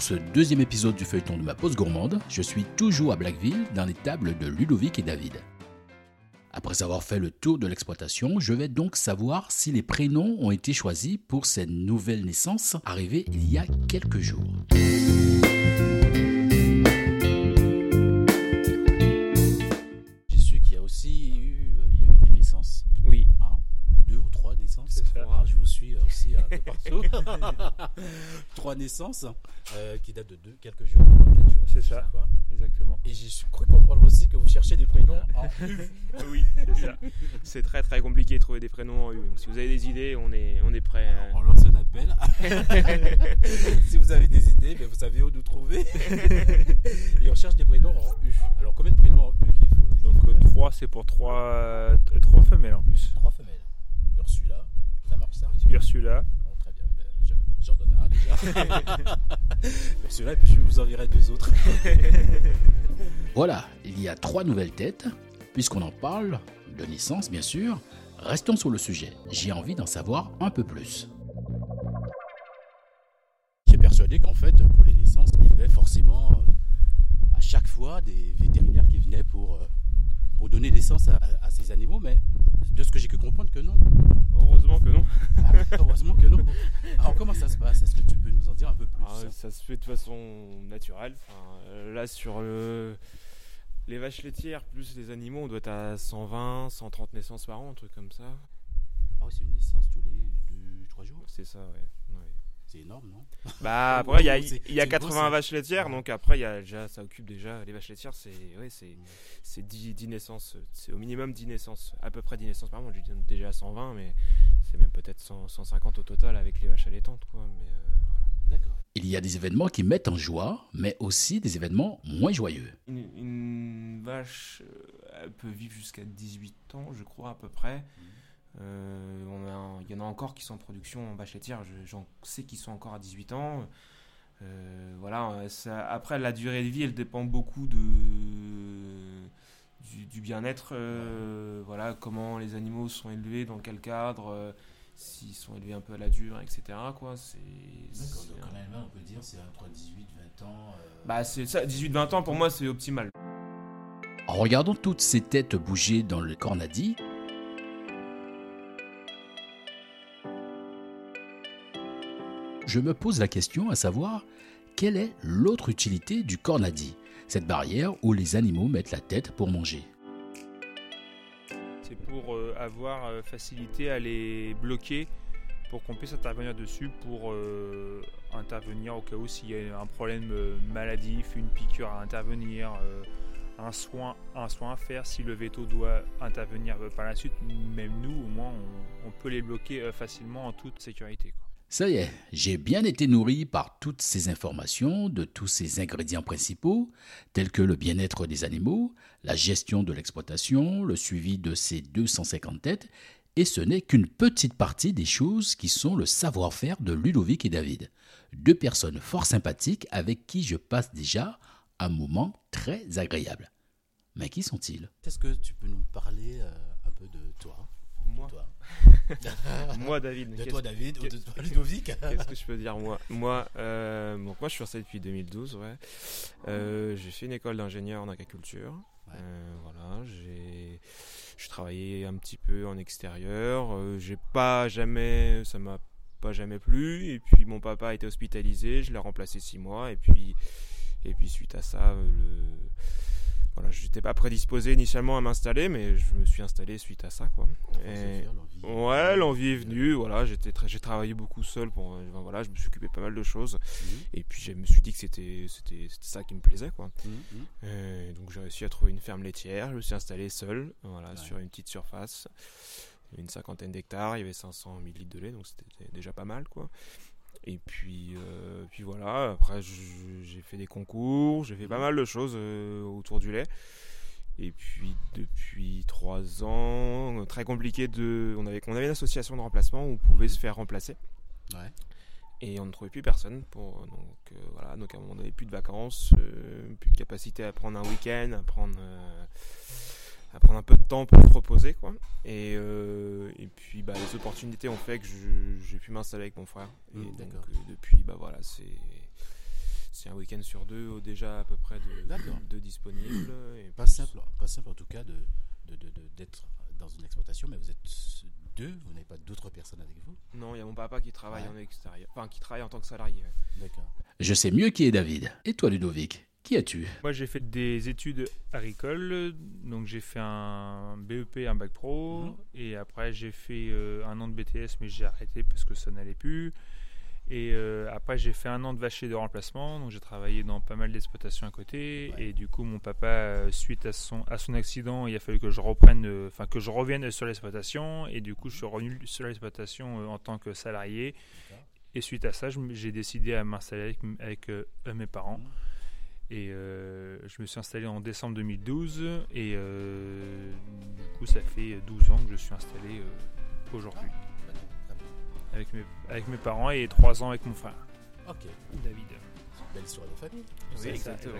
Pour ce deuxième épisode du feuilleton de ma pause gourmande, je suis toujours à Blackville dans les tables de Ludovic et David. Après avoir fait le tour de l'exploitation, je vais donc savoir si les prénoms ont été choisis pour cette nouvelle naissance arrivée il y a quelques jours. naissances. Ah, je vous suis euh, aussi euh, de partout. trois naissances euh, qui datent de deux, quelques jours, trois, quatre jours. C'est ça, exactement. Et j'ai cru comprendre aussi que vous cherchez des prénoms en U. Ah oui, c'est ça. C'est très très compliqué de trouver des prénoms en U. Donc, si vous avez des idées, on est, on est prêt. On lance un appel. si vous avez des idées, ben, vous savez où nous trouver. Et on cherche des prénoms en U. Alors combien de prénoms en U qu'il faut? Donc 3, c'est pour 3 trois, trois femelles en plus. Ursula Bon, Très bien, ben, je- j'en donne un déjà. Ursula, et puis je vous enverrai deux autres. Voilà, il y a trois nouvelles têtes. Puisqu'on en parle, de naissance bien sûr, restons sur le sujet. J'ai envie d'en savoir un peu plus. J'ai persuadé qu'en fait, pour les naissances, il y avait forcément euh, à chaque fois des vétérinaires qui venaient pour, euh, pour donner naissance à, à ces animaux, mais de ce que j'ai pu comprendre que non. heureusement que non. Ah, heureusement que non. Alors comment ça se passe? Est-ce que tu peux nous en dire un peu plus? Ah, ça se fait de façon naturelle. Enfin, euh, là, sur le- les vaches laitières plus les animaux, on doit être à 120, 130 naissances par an, un truc comme ça. Ah oui, c'est une naissance tous les 2-3 jours? C'est ça, ouais. ouais. C'est énorme, non Bah après il y a, oh, c'est- il y a c'est 80 gros, ça. vaches laitières donc après il y a déjà ça occupe déjà les vaches laitières c'est ouais, c'est c'est 10, 10 naissances c'est au minimum 10 naissances à peu près 10 naissances par mois j'ai dit déjà 120 mais c'est même peut-être 100 150 au total avec les vaches allaitantes quoi mais euh, voilà. Il y a des événements qui mettent en joie, mais aussi des événements moins joyeux. une, une vache euh, elle peut vivre jusqu'à 18 ans je crois à peu près un- il y en a encore qui sont en production en laitière je- j'en sais qui sont encore à 18 ans Euh, voilà, euh, ça- après la durée de vie, elle dépend beaucoup de du, du bien-être, euh, voilà, comment les animaux sont élevés, dans quel cadre, euh, s'ils sont élevés un peu à la dure, etc. Quoi, c'est, c'est- on peut dire c'est entre 18 20 ans. bah c'est ça, 18-20 ans pour moi c'est optimal. En regardant toutes ces têtes bouger dans le cornadi, je me pose la question à savoir quelle est l'autre utilité du cornadi, cette barrière où les animaux mettent la tête pour manger? C'est pour euh, avoir euh, facilité à les bloquer pour qu'on puisse intervenir dessus pour euh, intervenir au cas où s'il y a un problème maladif, une piqûre à intervenir, un, soin, à faire, si le veto doit intervenir par la suite, même nous au moins on, peut les bloquer facilement en toute sécurité. Ça y est, j'ai bien été nourri par toutes ces informations de tous ces ingrédients principaux, tels que le bien-être des animaux, la gestion de l'exploitation, le suivi de ces 250 têtes, et ce n'est qu'une petite partie des choses qui sont le savoir-faire de Ludovic et David, deux personnes fort sympathiques avec qui je passe déjà un moment très agréable. Mais qui sont-ils? Est-ce que tu peux nous parler euh, un peu de toi? Moi, moi David, De toi, David, ou de toi, Ludovic Qu'est-ce que je peux dire moi? Moi, euh, donc moi je suis resté depuis 2012, ouais. Euh, j'ai fait une école d'ingénieur en agriculture. Ouais. Euh, voilà, j'ai travaillé un petit peu en extérieur. Euh, j'ai pas jamais, ça m'a pas jamais plu. Et puis mon papa a été hospitalisé, je l'ai remplacé six mois. Et puis et puis suite à ça, le voilà, j'étais pas prédisposé initialement à m'installer, mais je me suis installé suite à ça, quoi. Et- Ouais, l'envie est venue. Voilà, très, j'ai travaillé beaucoup seul pour, enfin, voilà, je me suis occupé pas mal de choses. Et puis je me suis dit que c'était, c'était, c'était ça qui me plaisait, quoi. Euh, donc j'ai réussi à trouver une ferme laitière. Je me suis installé seul, voilà, Ouais. sur une petite surface, une cinquantaine d'hectares. Il y avait 500 000 litres de lait, donc c'était déjà pas mal, quoi. Et puis, euh, puis voilà, après j'ai fait des concours, j'ai fait pas mal de choses euh, autour du lait. Et puis depuis trois ans, très compliqué de. On avait, on avait une association de remplacement où on pouvait se faire remplacer. Ouais. Et on ne trouvait plus personne. Pour, donc euh, voilà, donc on n'avait plus de vacances, plus de capacité à prendre un week-end, à prendre à prendre un peu de temps pour se reposer quoi. Et, euh, bah, les opportunités ont fait que j'ai pu m'installer avec mon frère. Et Mmh, donc d'accord. euh, depuis bah voilà c'est c'est un week-end sur deux déjà à peu près de, de disponible. Et Pas simple, pas simple en tout cas de de- de- de- d'être dans une exploitation, mais vous êtes deux, vous n'avez pas d'autres personnes avec vous? Non, il y a mon papa qui travaille Ouais. en extérieur, enfin qui travaille en tant que salarié. ouais. D'accord. Je sais mieux qui est David. Et toi, Ludovic, qui es-tu Moi, j'ai fait des études agricoles. Donc, j'ai fait un BEP, un bac pro. Mhm. Et après, j'ai fait euh, un an de BTS, mais j'ai arrêté parce que ça n'allait plus. Et euh, après, j'ai fait un an de vacher de remplacement. Donc, j'ai travaillé dans pas mal d'exploitations à côté. Ouais. Et du coup, mon papa, euh, suite à son, à son accident, il a fallu que je reprenne, enfin, que je revienne sur l'exploitation. Et du coup, je suis revenu sur l'exploitation en tant que salarié. Et suite à ça, j'ai décidé à m'installer avec, avec, mes parents. Mhm. Et euh, je me suis installé en décembre 2012 et euh, du coup ça fait 12 ans que je suis installé euh, aujourd'hui avec mes, avec mes parents et 3 ans avec mon frère Ok, David. belle histoire de famille. Oui, exactement.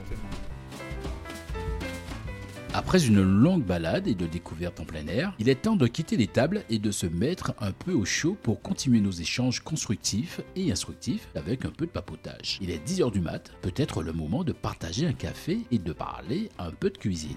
Après une longue balade et de découverte en plein air, il est temps de quitter les tables et de se mettre un peu au chaud pour continuer nos échanges constructifs et instructifs avec un peu de papotage. Il est 10h du mat, peut-être le moment de partager un café et de parler un peu de cuisine.